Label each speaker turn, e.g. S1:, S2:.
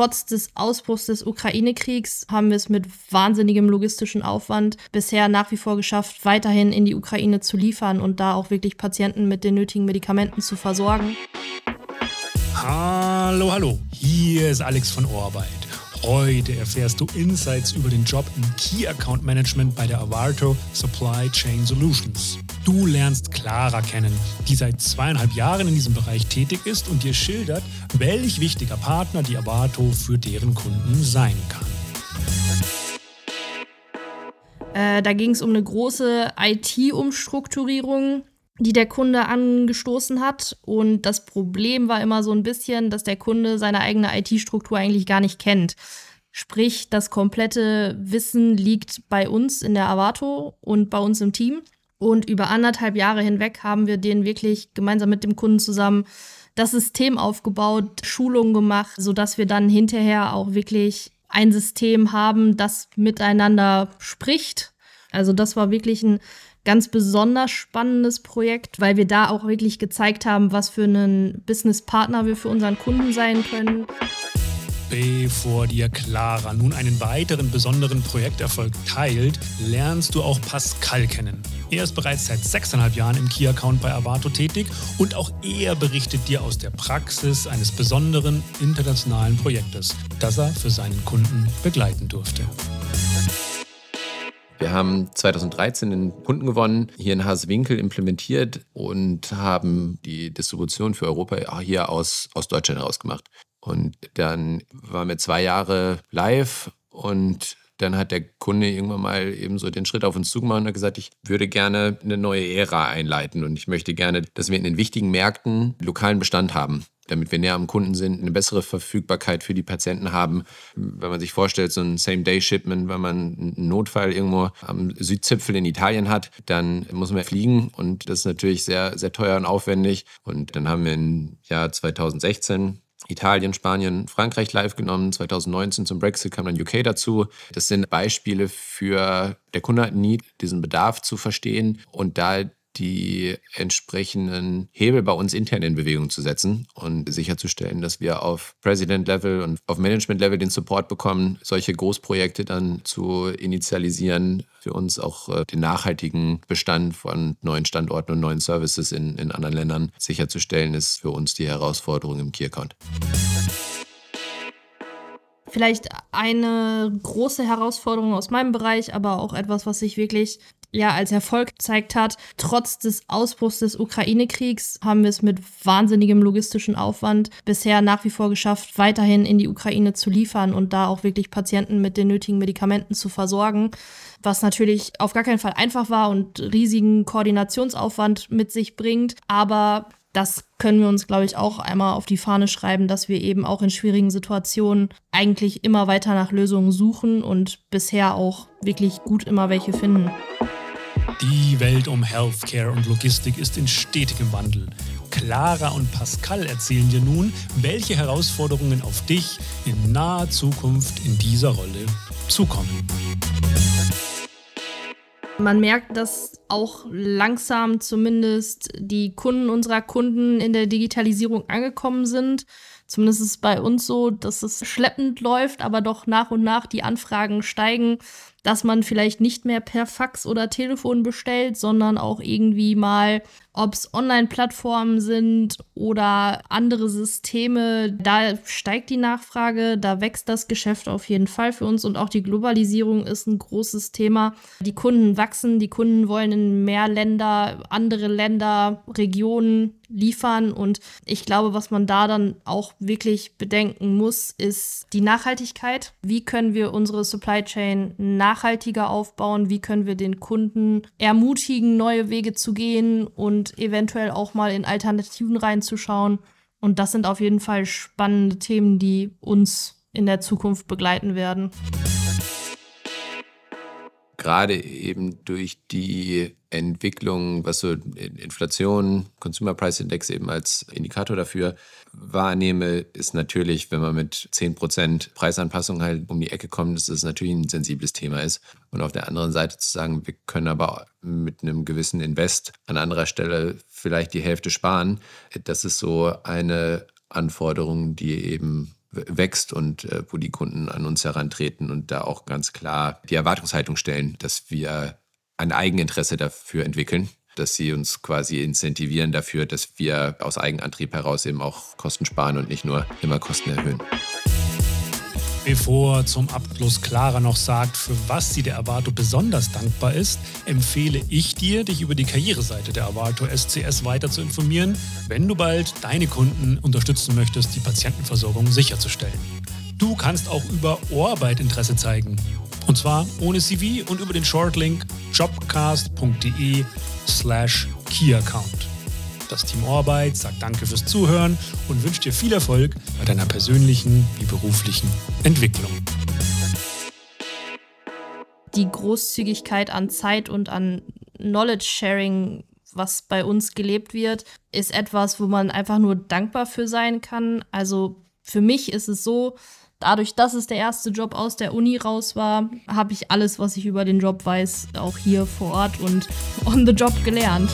S1: Trotz des Ausbruchs des Ukraine-Kriegs haben wir es mit wahnsinnigem logistischen Aufwand bisher nach wie vor geschafft, weiterhin in die Ukraine zu liefern und da auch wirklich Patienten mit den nötigen Medikamenten zu versorgen.
S2: Hallo, hallo, hier ist Alex von Ohrarbeit. Heute erfährst du Insights über den Job im Key Account Management bei der Avarto Supply Chain Solutions. Du lernst Clara kennen, die seit zweieinhalb Jahren in diesem Bereich tätig ist und dir schildert, welch wichtiger Partner die Avarto für deren Kunden sein kann.
S1: Äh, da ging es um eine große IT-Umstrukturierung die der Kunde angestoßen hat. Und das Problem war immer so ein bisschen, dass der Kunde seine eigene IT-Struktur eigentlich gar nicht kennt. Sprich, das komplette Wissen liegt bei uns in der Avato und bei uns im Team. Und über anderthalb Jahre hinweg haben wir den wirklich gemeinsam mit dem Kunden zusammen das System aufgebaut, Schulungen gemacht, sodass wir dann hinterher auch wirklich ein System haben, das miteinander spricht. Also das war wirklich ein ganz besonders spannendes Projekt, weil wir da auch wirklich gezeigt haben, was für einen Businesspartner wir für unseren Kunden sein können.
S2: Bevor dir Clara nun einen weiteren besonderen Projekterfolg teilt, lernst du auch Pascal kennen. Er ist bereits seit sechseinhalb Jahren im Key-Account bei Avato tätig und auch er berichtet dir aus der Praxis eines besonderen internationalen Projektes, das er für seinen Kunden begleiten durfte.
S3: Wir haben 2013 einen Kunden gewonnen, hier in Hasewinkel implementiert und haben die Distribution für Europa hier aus, aus Deutschland herausgemacht. Und dann waren wir zwei Jahre live und dann hat der Kunde irgendwann mal eben so den Schritt auf uns zugemacht und hat gesagt, ich würde gerne eine neue Ära einleiten und ich möchte gerne, dass wir in den wichtigen Märkten lokalen Bestand haben damit wir näher am Kunden sind, eine bessere Verfügbarkeit für die Patienten haben. Wenn man sich vorstellt, so ein Same-Day-Shipment, wenn man einen Notfall irgendwo am Südzipfel in Italien hat, dann muss man fliegen und das ist natürlich sehr, sehr teuer und aufwendig. Und dann haben wir im Jahr 2016 Italien, Spanien, Frankreich live genommen. 2019 zum Brexit kam dann UK dazu. Das sind Beispiele für, der Kunde hat nie diesen Bedarf zu verstehen und da die entsprechenden Hebel bei uns intern in Bewegung zu setzen und sicherzustellen, dass wir auf President-Level und auf Management-Level den Support bekommen, solche Großprojekte dann zu initialisieren, für uns auch äh, den nachhaltigen Bestand von neuen Standorten und neuen Services in, in anderen Ländern sicherzustellen, ist für uns die Herausforderung im Key-Account.
S1: Vielleicht eine große Herausforderung aus meinem Bereich, aber auch etwas, was sich wirklich ja als Erfolg gezeigt hat. Trotz des Ausbruchs des Ukraine-Kriegs haben wir es mit wahnsinnigem logistischen Aufwand bisher nach wie vor geschafft, weiterhin in die Ukraine zu liefern und da auch wirklich Patienten mit den nötigen Medikamenten zu versorgen. Was natürlich auf gar keinen Fall einfach war und riesigen Koordinationsaufwand mit sich bringt. Aber das können wir uns, glaube ich, auch einmal auf die Fahne schreiben, dass wir eben auch in schwierigen Situationen eigentlich immer weiter nach Lösungen suchen und bisher auch wirklich gut immer welche finden.
S2: Die Welt um Healthcare und Logistik ist in stetigem Wandel. Clara und Pascal erzählen dir nun, welche Herausforderungen auf dich in naher Zukunft in dieser Rolle zukommen.
S1: Man merkt, dass auch langsam zumindest die Kunden unserer Kunden in der Digitalisierung angekommen sind. Zumindest ist es bei uns so, dass es schleppend läuft, aber doch nach und nach die Anfragen steigen dass man vielleicht nicht mehr per Fax oder Telefon bestellt, sondern auch irgendwie mal, ob es Online-Plattformen sind oder andere Systeme, da steigt die Nachfrage, da wächst das Geschäft auf jeden Fall für uns und auch die Globalisierung ist ein großes Thema. Die Kunden wachsen, die Kunden wollen in mehr Länder, andere Länder, Regionen liefern. Und ich glaube, was man da dann auch wirklich bedenken muss, ist die Nachhaltigkeit. Wie können wir unsere Supply Chain nachhaltiger aufbauen? Wie können wir den Kunden ermutigen, neue Wege zu gehen und eventuell auch mal in Alternativen reinzuschauen? Und das sind auf jeden Fall spannende Themen, die uns in der Zukunft begleiten werden
S3: gerade eben durch die Entwicklung, was so Inflation, Consumer Price Index eben als Indikator dafür wahrnehme, ist natürlich, wenn man mit 10% Preisanpassung halt um die Ecke kommt, dass das natürlich ein sensibles Thema ist. Und auf der anderen Seite zu sagen, wir können aber mit einem gewissen Invest an anderer Stelle vielleicht die Hälfte sparen, das ist so eine Anforderung, die eben wächst und äh, wo die Kunden an uns herantreten und da auch ganz klar die Erwartungshaltung stellen, dass wir ein Eigeninteresse dafür entwickeln, dass sie uns quasi incentivieren dafür, dass wir aus Eigenantrieb heraus eben auch Kosten sparen und nicht nur immer Kosten erhöhen.
S2: Bevor zum Abschluss Clara noch sagt, für was sie der Avato besonders dankbar ist, empfehle ich dir, dich über die Karriereseite der Avato SCS weiter zu informieren, wenn du bald deine Kunden unterstützen möchtest, die Patientenversorgung sicherzustellen. Du kannst auch über Ohrarbeit Interesse zeigen. Und zwar ohne CV und über den Shortlink jobcast.de slash keyaccount. Das Team Orbeit sagt Danke fürs Zuhören und wünscht dir viel Erfolg bei deiner persönlichen wie beruflichen Entwicklung.
S1: Die Großzügigkeit an Zeit und an Knowledge Sharing, was bei uns gelebt wird, ist etwas, wo man einfach nur dankbar für sein kann. Also für mich ist es so, dadurch, dass es der erste Job aus der Uni raus war, habe ich alles, was ich über den Job weiß, auch hier vor Ort und on the job gelernt.